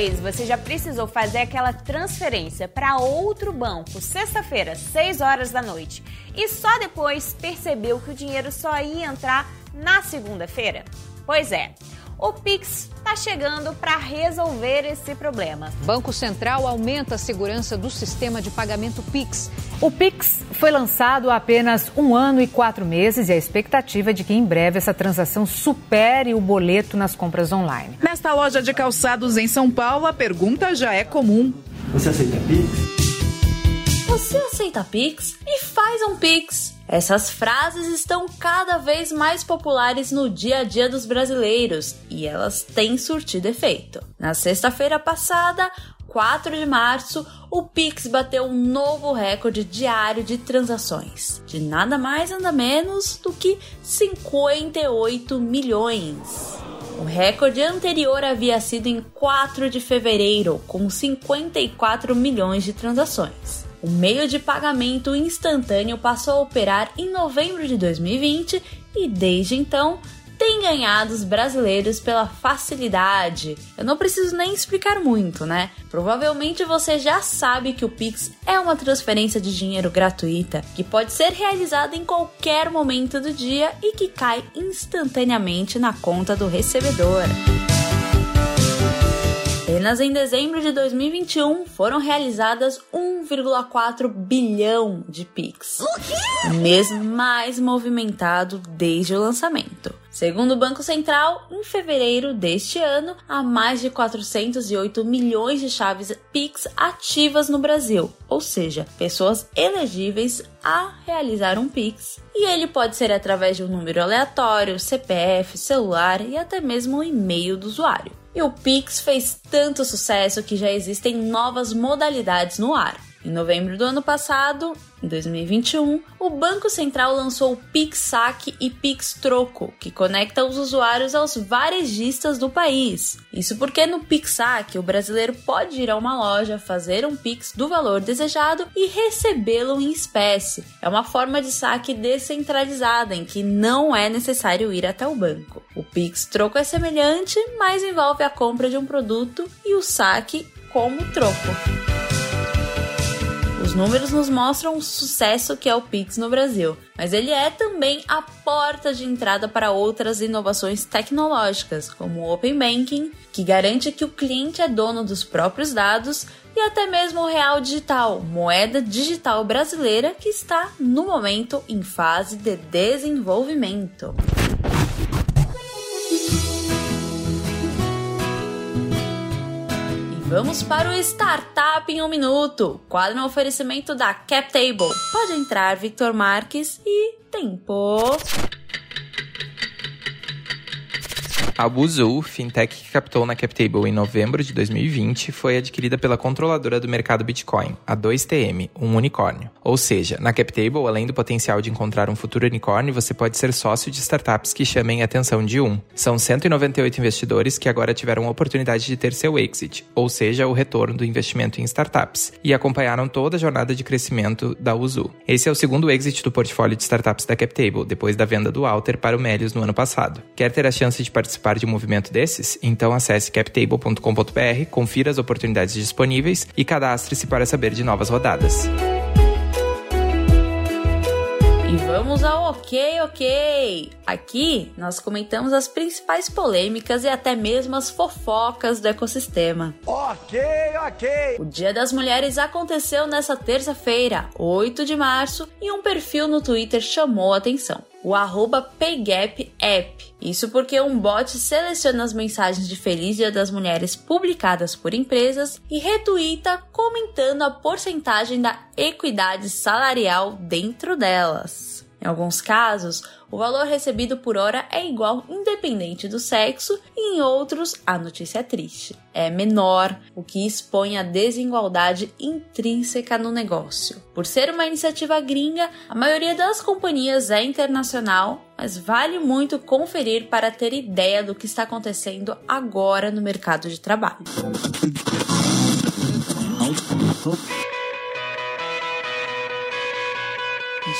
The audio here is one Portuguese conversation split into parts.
Vez você já precisou fazer aquela transferência para outro banco sexta-feira, 6 horas da noite, e só depois percebeu que o dinheiro só ia entrar na segunda-feira? Pois é. O Pix está chegando para resolver esse problema. Banco Central aumenta a segurança do sistema de pagamento Pix. O Pix foi lançado há apenas um ano e quatro meses e a expectativa é de que em breve essa transação supere o boleto nas compras online. Nesta loja de calçados em São Paulo, a pergunta já é comum: Você aceita Pix? Você aceita Pix? E faz um Pix! Essas frases estão cada vez mais populares no dia a dia dos brasileiros e elas têm surtido efeito. Na sexta-feira passada, 4 de março, o Pix bateu um novo recorde diário de transações, de nada mais nada menos do que 58 milhões. O recorde anterior havia sido em 4 de fevereiro, com 54 milhões de transações. O meio de pagamento instantâneo passou a operar em novembro de 2020 e desde então tem ganhado os brasileiros pela facilidade. Eu não preciso nem explicar muito, né? Provavelmente você já sabe que o Pix é uma transferência de dinheiro gratuita que pode ser realizada em qualquer momento do dia e que cai instantaneamente na conta do recebedor. Apenas em dezembro de 2021 foram realizadas 1,4 bilhão de Pix. O mês mais movimentado desde o lançamento. Segundo o Banco Central, em fevereiro deste ano, há mais de 408 milhões de chaves Pix ativas no Brasil, ou seja, pessoas elegíveis a realizar um Pix. E ele pode ser através de um número aleatório, CPF, celular e até mesmo o e-mail do usuário. E o Pix fez tanto sucesso que já existem novas modalidades no ar. Em novembro do ano passado, em 2021, o Banco Central lançou o Pix Saque e Pix Troco, que conecta os usuários aos varejistas do país. Isso porque no Pix Saque o brasileiro pode ir a uma loja, fazer um Pix do valor desejado e recebê-lo em espécie. É uma forma de saque descentralizada em que não é necessário ir até o banco. O Pix Troco é semelhante, mas envolve a compra de um produto e o saque como troco. Os números nos mostram o sucesso que é o Pix no Brasil, mas ele é também a porta de entrada para outras inovações tecnológicas, como o Open Banking, que garante que o cliente é dono dos próprios dados, e até mesmo o Real Digital, moeda digital brasileira que está, no momento, em fase de desenvolvimento. Vamos para o Startup em um Minuto, quadro no oferecimento da CapTable. Pode entrar, Victor Marques, e tempo. A Buzuu, fintech que captou na CapTable em novembro de 2020, foi adquirida pela controladora do mercado Bitcoin, a 2TM, um unicórnio. Ou seja, na CapTable, além do potencial de encontrar um futuro unicórnio, você pode ser sócio de startups que chamem a atenção de um. São 198 investidores que agora tiveram a oportunidade de ter seu exit, ou seja, o retorno do investimento em startups, e acompanharam toda a jornada de crescimento da Uzu. Esse é o segundo exit do portfólio de startups da CapTable, depois da venda do Alter para o Melius no ano passado. Quer ter a chance de participar de um movimento desses? Então acesse captable.com.br, confira as oportunidades disponíveis e cadastre-se para saber de novas rodadas. E vamos ao ok, ok! Aqui nós comentamos as principais polêmicas e até mesmo as fofocas do ecossistema. Ok, ok! O Dia das Mulheres aconteceu nessa terça-feira, 8 de março, e um perfil no Twitter chamou a atenção o arroba PayGapApp. Isso porque um bot seleciona as mensagens de Feliz Dia das Mulheres publicadas por empresas e retuita comentando a porcentagem da equidade salarial dentro delas. Em alguns casos, o valor recebido por hora é igual independente do sexo e em outros a notícia é triste. É menor, o que expõe a desigualdade intrínseca no negócio. Por ser uma iniciativa gringa, a maioria das companhias é internacional, mas vale muito conferir para ter ideia do que está acontecendo agora no mercado de trabalho.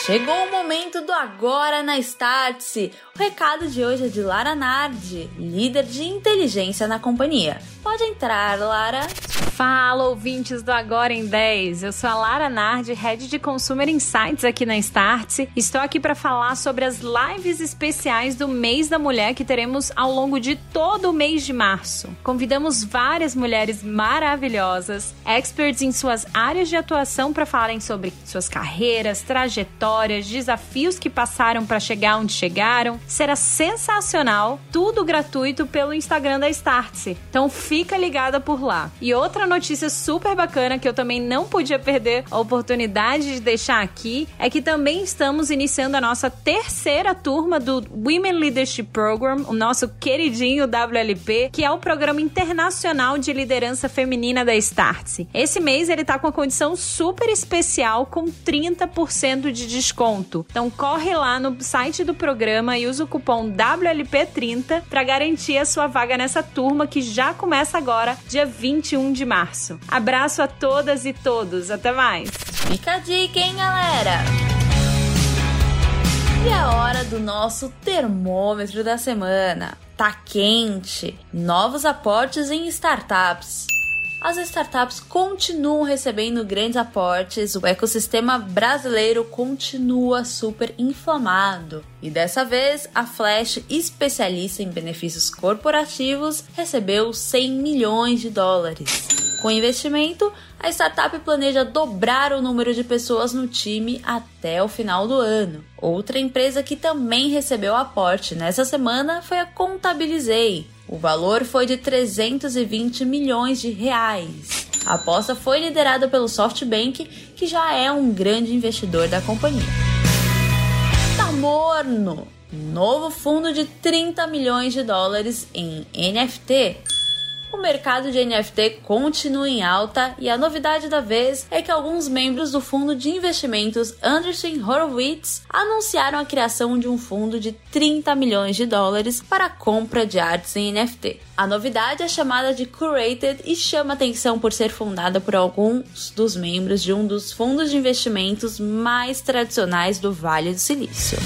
Chegou o momento do Agora na Startse. O recado de hoje é de Lara Nardi, líder de inteligência na companhia. Pode entrar, Lara. Fala, ouvintes do Agora em 10. Eu sou a Lara Nardi, Head de Consumer Insights aqui na Startse. Estou aqui para falar sobre as lives especiais do Mês da Mulher que teremos ao longo de todo o mês de março. Convidamos várias mulheres maravilhosas, experts em suas áreas de atuação para falarem sobre suas carreiras, trajetórias, desafios que passaram para chegar onde chegaram. Será sensacional, tudo gratuito pelo Instagram da Startse. Então fica ligada por lá. E outra notícia super bacana que eu também não podia perder a oportunidade de deixar aqui é que também estamos iniciando a nossa terceira turma do Women Leadership Program, o nosso queridinho WLP, que é o programa internacional de liderança feminina da Startse. Esse mês ele tá com a condição super especial com 30% de desconto. Então corre lá no site do programa e usa o cupom WLP30 para garantir a sua vaga nessa turma que já começa agora, dia 21 de março. Abraço a todas e todos. Até mais. Fica a dica, hein, galera? E é hora do nosso termômetro da semana. Tá quente. Novos aportes em startups as startups continuam recebendo grandes aportes, o ecossistema brasileiro continua super inflamado. E dessa vez, a Flash, especialista em benefícios corporativos, recebeu 100 milhões de dólares. Com investimento, a startup planeja dobrar o número de pessoas no time até o final do ano. Outra empresa que também recebeu aporte nessa semana foi a Contabilizei. O valor foi de 320 milhões de reais. A aposta foi liderada pelo SoftBank, que já é um grande investidor da companhia. Tá morno! Novo fundo de 30 milhões de dólares em NFT o mercado de NFT continua em alta e a novidade da vez é que alguns membros do fundo de investimentos Anderson Horowitz anunciaram a criação de um fundo de 30 milhões de dólares para a compra de artes em NFT. A novidade é chamada de Curated e chama atenção por ser fundada por alguns dos membros de um dos fundos de investimentos mais tradicionais do Vale do Silício.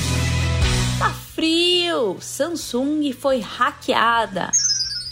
Tá frio! Samsung foi hackeada.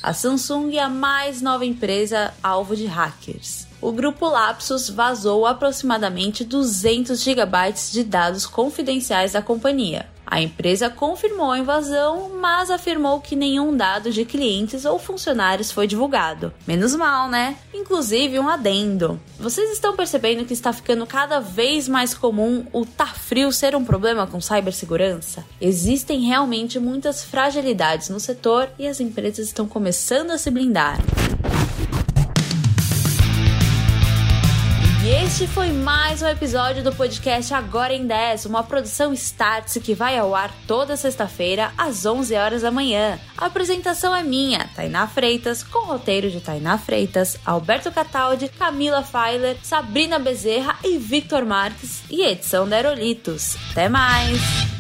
A Samsung é a mais nova empresa alvo de hackers. O grupo Lapsus vazou aproximadamente 200 GB de dados confidenciais da companhia. A empresa confirmou a invasão, mas afirmou que nenhum dado de clientes ou funcionários foi divulgado. Menos mal, né? Inclusive um adendo. Vocês estão percebendo que está ficando cada vez mais comum o tá frio ser um problema com cibersegurança? Existem realmente muitas fragilidades no setor e as empresas estão começando a se blindar. Este foi mais um episódio do podcast Agora em 10, uma produção Startse que vai ao ar toda sexta-feira às 11 horas da manhã. A apresentação é minha, Tainá Freitas, com roteiro de Tainá Freitas, Alberto Cataldi, Camila Feiler, Sabrina Bezerra e Victor Marques e edição da Aerolitos. Até mais!